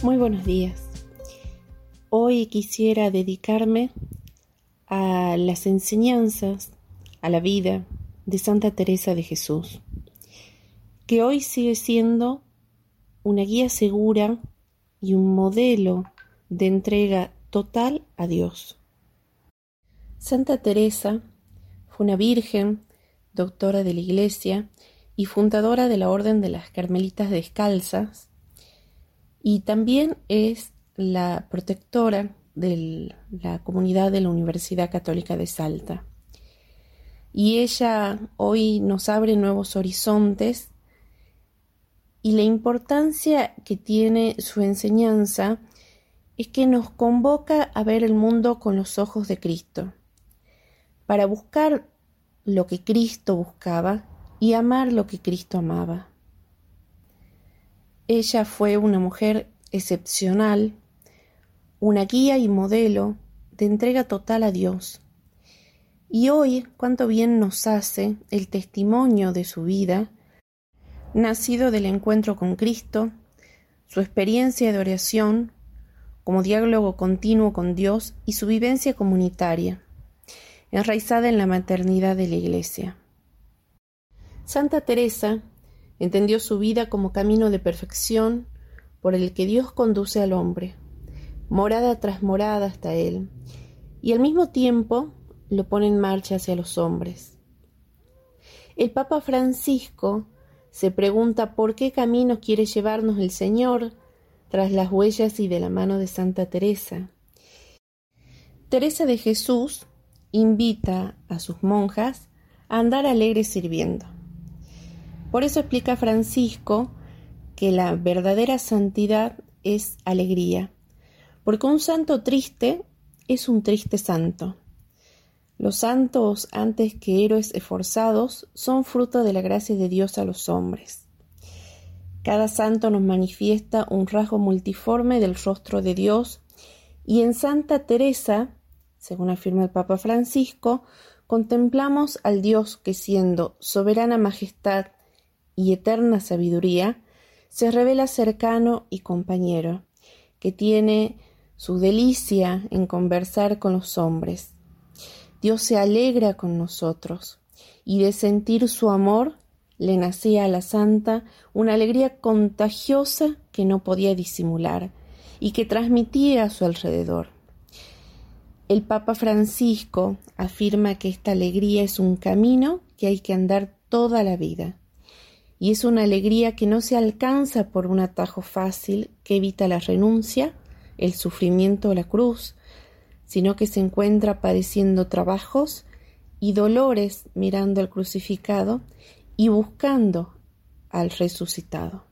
Muy buenos días. Hoy quisiera dedicarme a las enseñanzas, a la vida de Santa Teresa de Jesús, que hoy sigue siendo una guía segura y un modelo de entrega total a Dios. Santa Teresa fue una virgen, doctora de la Iglesia y fundadora de la Orden de las Carmelitas Descalzas, y también es la protectora de la comunidad de la Universidad Católica de Salta. Y ella hoy nos abre nuevos horizontes y la importancia que tiene su enseñanza es que nos convoca a ver el mundo con los ojos de Cristo, para buscar lo que Cristo buscaba y amar lo que Cristo amaba. Ella fue una mujer excepcional, una guía y modelo de entrega total a Dios. Y hoy, cuánto bien nos hace el testimonio de su vida, nacido del encuentro con Cristo, su experiencia de oración como diálogo continuo con Dios y su vivencia comunitaria, enraizada en la maternidad de la Iglesia. Santa Teresa entendió su vida como camino de perfección por el que Dios conduce al hombre, morada tras morada hasta Él, y al mismo tiempo lo pone en marcha hacia los hombres. El Papa Francisco se pregunta por qué camino quiere llevarnos el Señor tras las huellas y de la mano de Santa Teresa. Teresa de Jesús invita a sus monjas a andar alegres sirviendo. Por eso explica Francisco que la verdadera santidad es alegría, porque un santo triste es un triste santo. Los santos, antes que héroes esforzados, son fruto de la gracia de Dios a los hombres. Cada santo nos manifiesta un rasgo multiforme del rostro de Dios y en Santa Teresa, según afirma el Papa Francisco, contemplamos al Dios que siendo soberana majestad y eterna sabiduría, se revela cercano y compañero, que tiene su delicia en conversar con los hombres Dios se alegra con nosotros, y de sentir su amor le nacía a la santa una alegría contagiosa que no podía disimular y que transmitía a su alrededor. El Papa Francisco afirma que esta alegría es un camino que hay que andar toda la vida, y es una alegría que no se alcanza por un atajo fácil que evita la renuncia, el sufrimiento o la cruz, sino que se encuentra padeciendo trabajos y dolores mirando al crucificado y buscando al resucitado.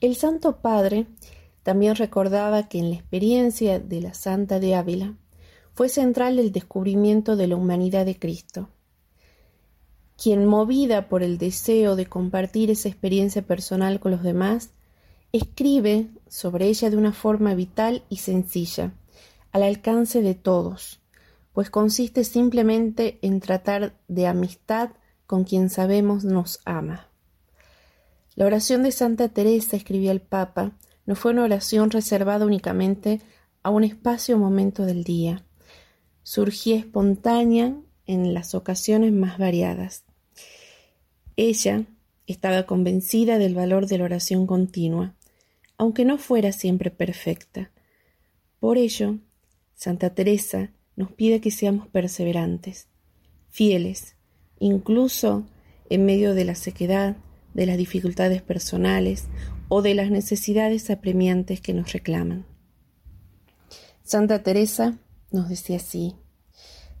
El Santo Padre también recordaba que en la experiencia de la Santa de Ávila fue central el descubrimiento de la humanidad de Cristo, quien movida por el deseo de compartir esa experiencia personal con los demás, escribe sobre ella de una forma vital y sencilla, al alcance de todos, pues consiste simplemente en tratar de amistad con quien sabemos nos ama. La oración de Santa Teresa, escribía el Papa, no fue una oración reservada únicamente a un espacio o momento del día. Surgía espontánea en las ocasiones más variadas. Ella estaba convencida del valor de la oración continua, aunque no fuera siempre perfecta. Por ello, Santa Teresa nos pide que seamos perseverantes, fieles, incluso en medio de la sequedad, de las dificultades personales o de las necesidades apremiantes que nos reclaman. Santa Teresa nos decía así,